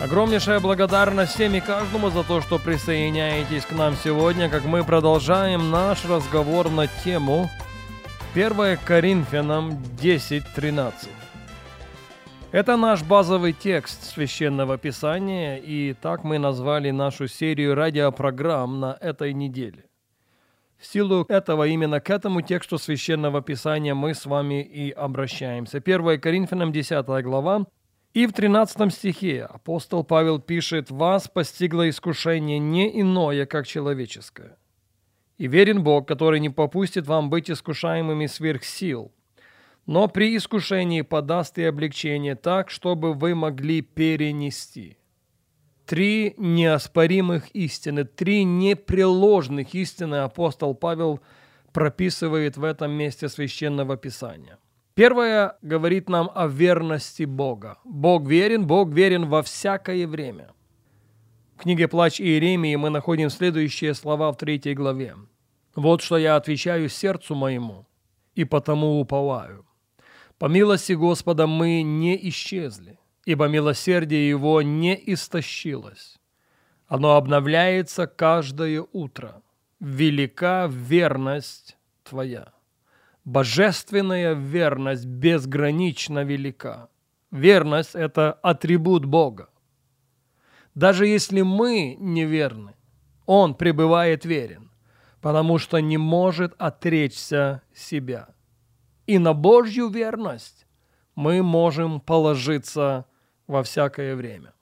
Огромнейшая благодарность всем и каждому за то, что присоединяетесь к нам сегодня, как мы продолжаем наш разговор на тему 1 Коринфянам 10.13. Это наш базовый текст Священного Писания, и так мы назвали нашу серию радиопрограмм на этой неделе. В силу этого именно к этому тексту Священного Писания мы с вами и обращаемся. 1 Коринфянам 10 глава, и в 13 стихе апостол Павел пишет «Вас постигло искушение не иное, как человеческое. И верен Бог, который не попустит вам быть искушаемыми сверх сил, но при искушении подаст и облегчение так, чтобы вы могли перенести». Три неоспоримых истины, три непреложных истины апостол Павел прописывает в этом месте Священного Писания – Первое говорит нам о верности Бога. Бог верен, Бог верен во всякое время. В книге «Плач Иеремии» мы находим следующие слова в третьей главе. «Вот что я отвечаю сердцу моему, и потому уповаю. По милости Господа мы не исчезли, ибо милосердие Его не истощилось. Оно обновляется каждое утро. Велика верность Твоя». Божественная верность безгранично велика. Верность – это атрибут Бога. Даже если мы неверны, Он пребывает верен, потому что не может отречься себя. И на Божью верность мы можем положиться во всякое время.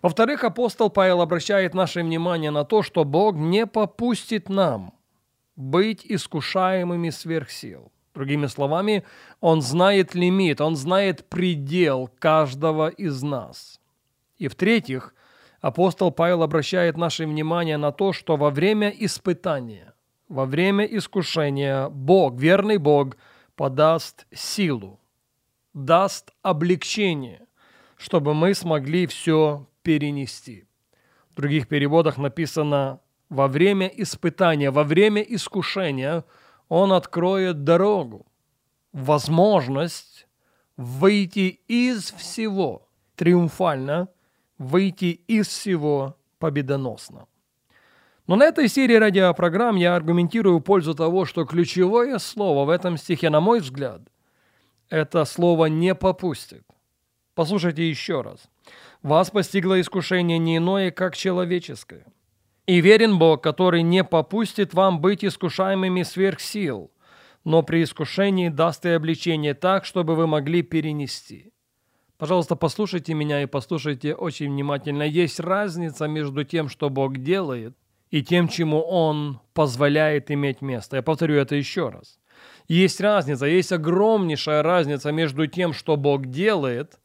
Во-вторых, апостол Павел обращает наше внимание на то, что Бог не попустит нам быть искушаемыми сверх сил. Другими словами, Он знает лимит, Он знает предел каждого из нас. И в-третьих, апостол Павел обращает наше внимание на то, что во время испытания, во время искушения Бог, верный Бог, подаст силу, даст облегчение, чтобы мы смогли все перенести. В других переводах написано во время испытания, во время искушения Он откроет дорогу, возможность выйти из всего триумфально, выйти из всего победоносно. Но на этой серии радиопрограмм я аргументирую пользу того, что ключевое слово в этом стихе, на мой взгляд, это слово «не попустит». Послушайте еще раз. «Вас постигло искушение не иное, как человеческое». И верен Бог, который не попустит вам быть искушаемыми сверх сил, но при искушении даст и обличение так, чтобы вы могли перенести. Пожалуйста, послушайте меня и послушайте очень внимательно. Есть разница между тем, что Бог делает, и тем, чему Он позволяет иметь место. Я повторю это еще раз. Есть разница, есть огромнейшая разница между тем, что Бог делает,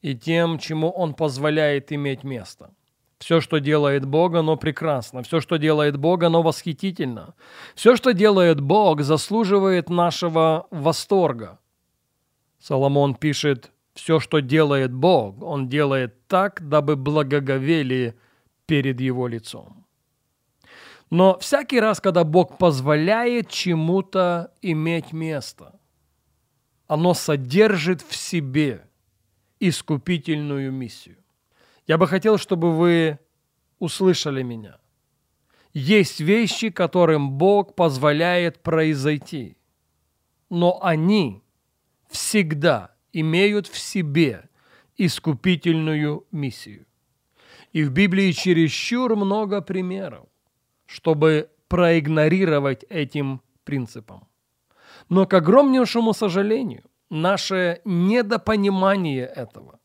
и тем, чему Он позволяет иметь место. Все, что делает Бог, оно прекрасно. Все, что делает Бог, оно восхитительно. Все, что делает Бог, заслуживает нашего восторга. Соломон пишет, все, что делает Бог, Он делает так, дабы благоговели перед Его лицом. Но всякий раз, когда Бог позволяет чему-то иметь место, оно содержит в себе искупительную миссию. Я бы хотел, чтобы вы услышали меня. Есть вещи, которым Бог позволяет произойти, но они всегда имеют в себе искупительную миссию. И в Библии чересчур много примеров, чтобы проигнорировать этим принципом. Но, к огромнейшему сожалению, наше недопонимание этого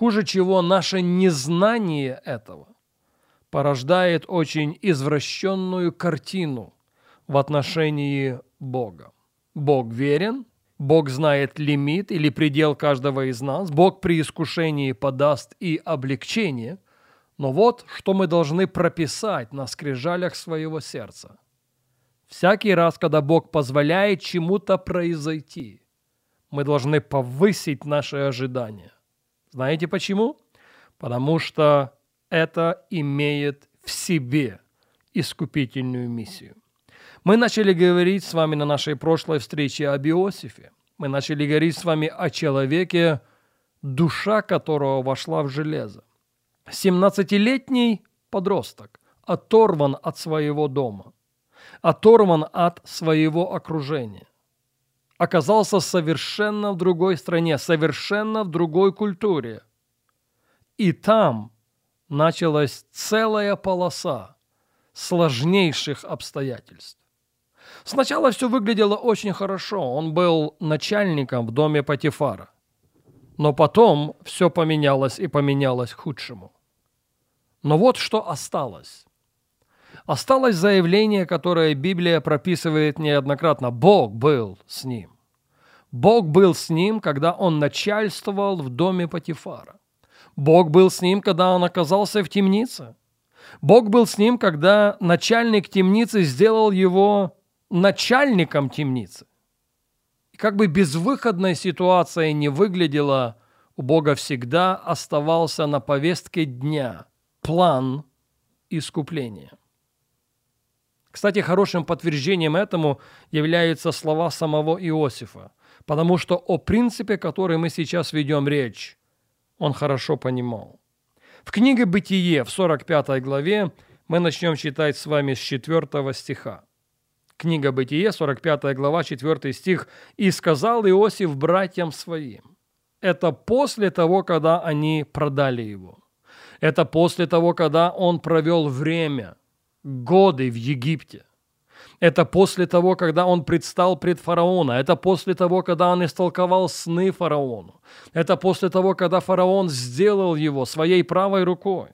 Хуже чего наше незнание этого порождает очень извращенную картину в отношении Бога. Бог верен, Бог знает лимит или предел каждого из нас. Бог при искушении подаст и облегчение. Но вот что мы должны прописать на скрижалях своего сердца. Всякий раз, когда Бог позволяет чему-то произойти, мы должны повысить наши ожидания. Знаете почему? Потому что это имеет в себе искупительную миссию. Мы начали говорить с вами на нашей прошлой встрече об Иосифе. Мы начали говорить с вами о человеке, душа которого вошла в железо. 17-летний подросток оторван от своего дома, оторван от своего окружения, оказался совершенно в другой стране, совершенно в другой культуре. И там началась целая полоса сложнейших обстоятельств. Сначала все выглядело очень хорошо. Он был начальником в доме Патифара. Но потом все поменялось и поменялось к худшему. Но вот что осталось. Осталось заявление, которое Библия прописывает неоднократно. Бог был с ним. Бог был с ним, когда он начальствовал в доме Патифара. Бог был с ним, когда он оказался в темнице. Бог был с ним, когда начальник темницы сделал его начальником темницы. И как бы безвыходная ситуация не выглядела, у Бога всегда оставался на повестке дня план искупления. Кстати, хорошим подтверждением этому являются слова самого Иосифа, потому что о принципе, который мы сейчас ведем речь, он хорошо понимал. В книге «Бытие» в 45 главе мы начнем читать с вами с 4 стиха. Книга «Бытие», 45 глава, 4 стих. «И сказал Иосиф братьям своим». Это после того, когда они продали его. Это после того, когда он провел время, годы в Египте. Это после того, когда он предстал пред фараона. Это после того, когда он истолковал сны фараону. Это после того, когда фараон сделал его своей правой рукой.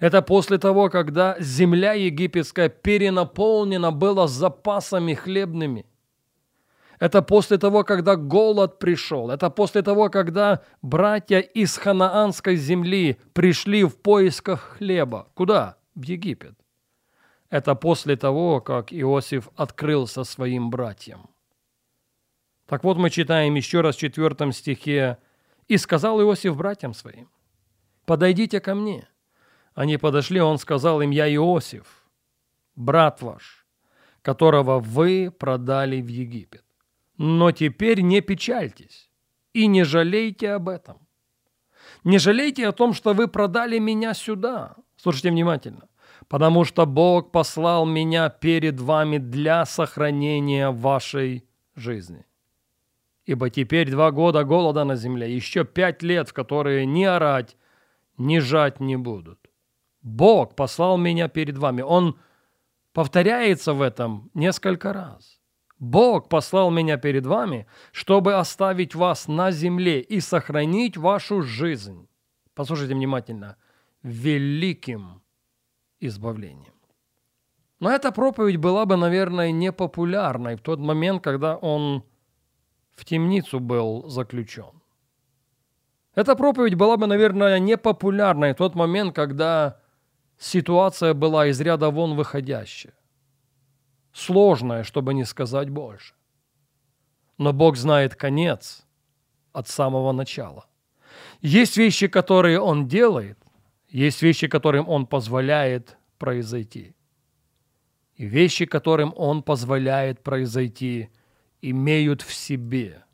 Это после того, когда земля египетская перенаполнена была запасами хлебными. Это после того, когда голод пришел. Это после того, когда братья из ханаанской земли пришли в поисках хлеба. Куда? В Египет. Это после того, как Иосиф открылся своим братьям. Так вот мы читаем еще раз в четвертом стихе. «И сказал Иосиф братьям своим, подойдите ко мне». Они подошли, он сказал им, «Я Иосиф, брат ваш, которого вы продали в Египет. Но теперь не печальтесь и не жалейте об этом. Не жалейте о том, что вы продали меня сюда». Слушайте внимательно потому что Бог послал меня перед вами для сохранения вашей жизни. Ибо теперь два года голода на земле, еще пять лет, в которые ни орать, ни жать не будут. Бог послал меня перед вами. Он повторяется в этом несколько раз. Бог послал меня перед вами, чтобы оставить вас на земле и сохранить вашу жизнь. Послушайте внимательно. Великим избавлением. Но эта проповедь была бы, наверное, непопулярной в тот момент, когда он в темницу был заключен. Эта проповедь была бы, наверное, непопулярной в тот момент, когда ситуация была из ряда вон выходящая. Сложная, чтобы не сказать больше. Но Бог знает конец от самого начала. Есть вещи, которые Он делает, есть вещи, которым Он позволяет произойти. И вещи, которым Он позволяет произойти, имеют в себе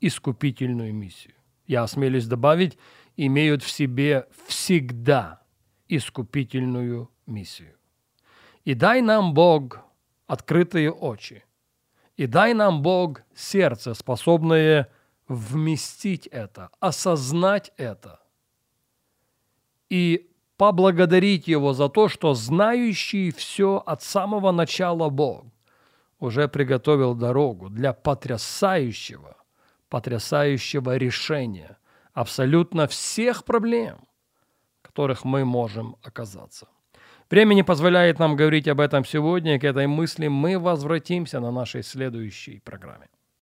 искупительную миссию. Я осмелюсь добавить, имеют в себе всегда искупительную миссию. И дай нам, Бог, открытые очи. И дай нам, Бог, сердце, способное вместить это, осознать это и поблагодарить Его за то, что знающий все от самого начала Бог уже приготовил дорогу для потрясающего, потрясающего решения абсолютно всех проблем, которых мы можем оказаться. Время не позволяет нам говорить об этом сегодня, и к этой мысли мы возвратимся на нашей следующей программе.